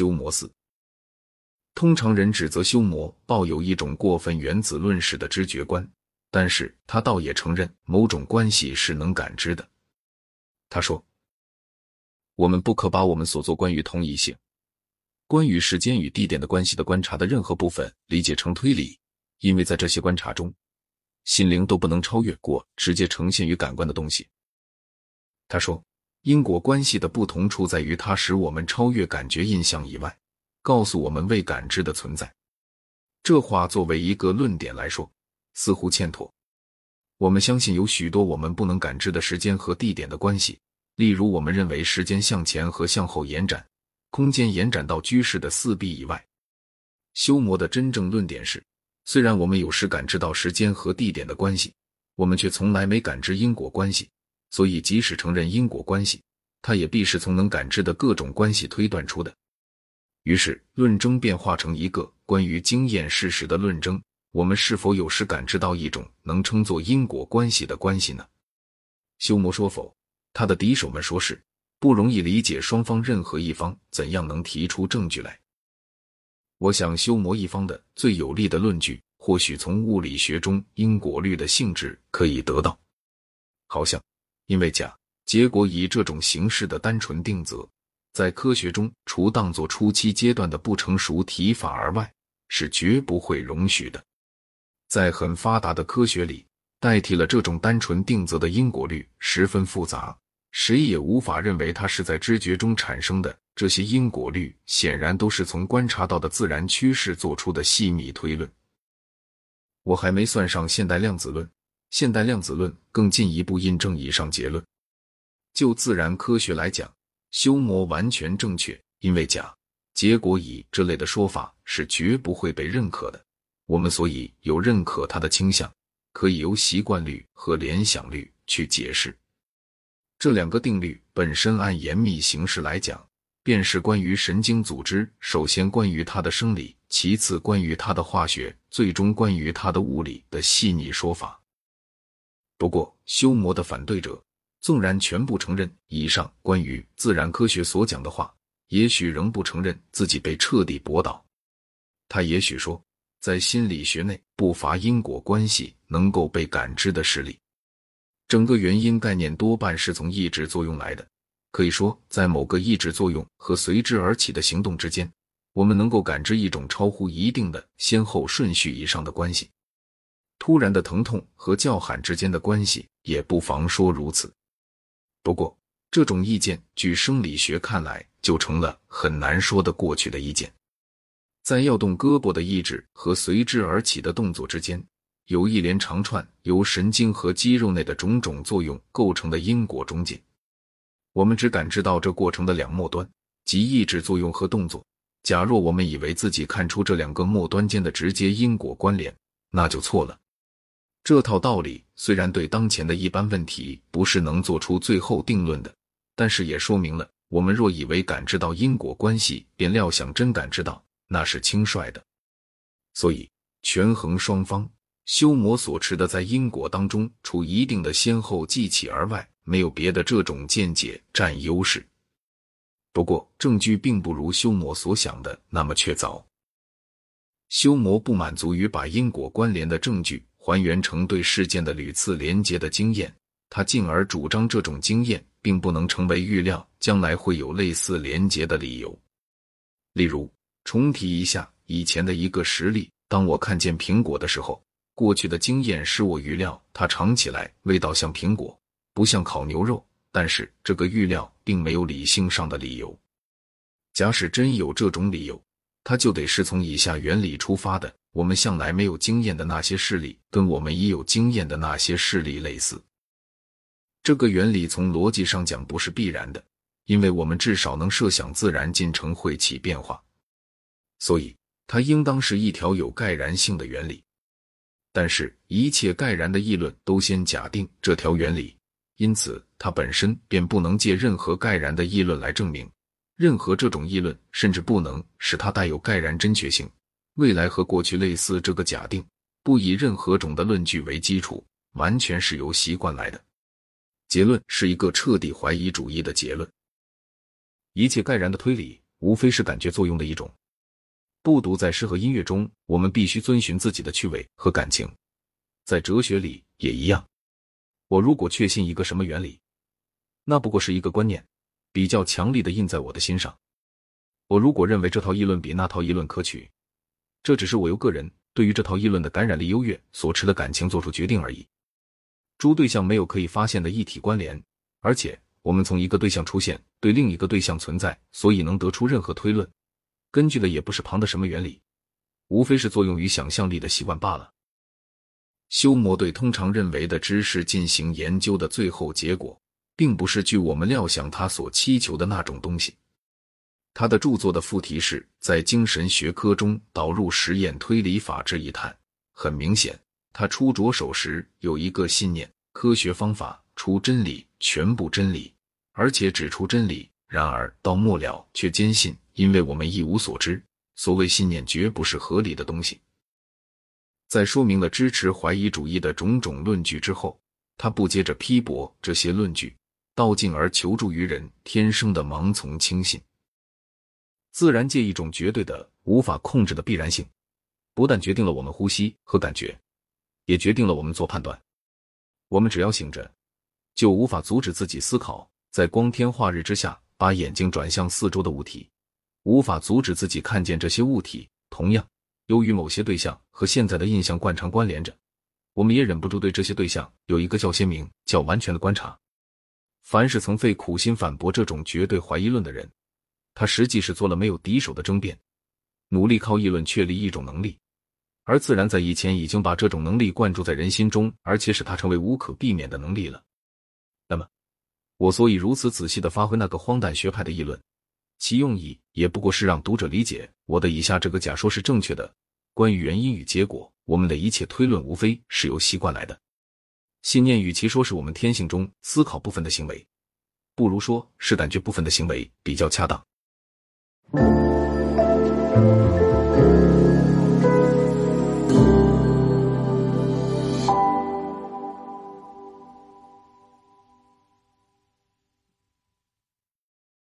休谟四。通常人指责休谟抱有一种过分原子论式的知觉观，但是他倒也承认某种关系是能感知的。他说：“我们不可把我们所做关于同一性、关于时间与地点的关系的观察的任何部分理解成推理，因为在这些观察中，心灵都不能超越过直接呈现于感官的东西。”他说：“因果关系的不同处在于，它使我们超越感觉印象以外，告诉我们未感知的存在。”这话作为一个论点来说，似乎欠妥。我们相信有许多我们不能感知的时间和地点的关系，例如我们认为时间向前和向后延展，空间延展到居室的四壁以外。修魔的真正论点是：虽然我们有时感知到时间和地点的关系，我们却从来没感知因果关系。所以，即使承认因果关系，它也必是从能感知的各种关系推断出的。于是，论争变化成一个关于经验事实的论争。我们是否有时感知到一种能称作因果关系的关系呢？修魔说否，他的敌手们说是不容易理解双方任何一方怎样能提出证据来。我想修魔一方的最有力的论据，或许从物理学中因果律的性质可以得到。好像因为假结果以这种形式的单纯定则，在科学中除当作初期阶段的不成熟提法而外，是绝不会容许的。在很发达的科学里，代替了这种单纯定则的因果律十分复杂，谁也无法认为它是在知觉中产生的。这些因果律显然都是从观察到的自然趋势做出的细密推论。我还没算上现代量子论，现代量子论更进一步印证以上结论。就自然科学来讲，修魔完全正确，因为假结果乙这类的说法是绝不会被认可的。我们所以有认可它的倾向，可以由习惯律和联想律去解释。这两个定律本身按严密形式来讲，便是关于神经组织，首先关于它的生理，其次关于它的化学，最终关于它的物理的细腻说法。不过，修魔的反对者纵然全部承认以上关于自然科学所讲的话，也许仍不承认自己被彻底驳倒。他也许说。在心理学内，不乏因果关系能够被感知的事例。整个原因概念多半是从抑制作用来的。可以说，在某个抑制作用和随之而起的行动之间，我们能够感知一种超乎一定的先后顺序以上的关系。突然的疼痛和叫喊之间的关系，也不妨说如此。不过，这种意见，据生理学看来，就成了很难说得过去的意见。在要动胳膊的意志和随之而起的动作之间，有一连长串由神经和肌肉内的种种作用构成的因果中介。我们只感知到这过程的两末端，即意志作用和动作。假若我们以为自己看出这两个末端间的直接因果关联，那就错了。这套道理虽然对当前的一般问题不是能做出最后定论的，但是也说明了，我们若以为感知到因果关系，便料想真感知到。那是轻率的，所以权衡双方，修魔所持的在因果当中除一定的先后记起而外，没有别的这种见解占优势。不过证据并不如修魔所想的那么确凿。修魔不满足于把因果关联的证据还原成对事件的屡次连结的经验，他进而主张这种经验并不能成为预料将来会有类似连结的理由，例如。重提一下以前的一个实例：当我看见苹果的时候，过去的经验使我预料它尝起来味道像苹果，不像烤牛肉。但是这个预料并没有理性上的理由。假使真有这种理由，它就得是从以下原理出发的：我们向来没有经验的那些事例，跟我们已有经验的那些事例类似。这个原理从逻辑上讲不是必然的，因为我们至少能设想自然进程会起变化。所以，它应当是一条有概然性的原理。但是，一切概然的议论都先假定这条原理，因此它本身便不能借任何概然的议论来证明。任何这种议论甚至不能使它带有概然真确性。未来和过去类似，这个假定不以任何种的论据为基础，完全是由习惯来的。结论是一个彻底怀疑主义的结论。一切概然的推理。无非是感觉作用的一种。不独在诗和音乐中，我们必须遵循自己的趣味和感情，在哲学里也一样。我如果确信一个什么原理，那不过是一个观念，比较强力的印在我的心上。我如果认为这套议论比那套议论可取，这只是我由个人对于这套议论的感染力优越所持的感情做出决定而已。诸对象没有可以发现的一体关联，而且我们从一个对象出现对另一个对象存在，所以能得出任何推论，根据的也不是旁的什么原理，无非是作用于想象力的习惯罢了。修魔对通常认为的知识进行研究的最后结果，并不是据我们料想他所祈求的那种东西。他的著作的副题是在精神学科中导入实验推理法这一谈。很明显，他初着手时有一个信念：科学方法出真理，全部真理，而且只出真理。然而到末了，却坚信，因为我们一无所知，所谓信念绝不是合理的东西。在说明了支持怀疑主义的种种论据之后，他不接着批驳这些论据，道进而求助于人天生的盲从轻信。自然界一种绝对的、无法控制的必然性，不但决定了我们呼吸和感觉，也决定了我们做判断。我们只要醒着，就无法阻止自己思考，在光天化日之下把眼睛转向四周的物体，无法阻止自己看见这些物体。同样。由于某些对象和现在的印象惯常关联着，我们也忍不住对这些对象有一个较鲜明、较完全的观察。凡是曾费苦心反驳这种绝对怀疑论的人，他实际是做了没有敌手的争辩，努力靠议论确立一种能力，而自然在以前已经把这种能力灌注在人心中，而且使它成为无可避免的能力了。那么，我所以如此仔细的发挥那个荒诞学派的议论。其用意也不过是让读者理解我的以下这个假说是正确的。关于原因与结果，我们的一切推论无非是由习惯来的。信念与其说是我们天性中思考部分的行为，不如说是感觉部分的行为比较恰当。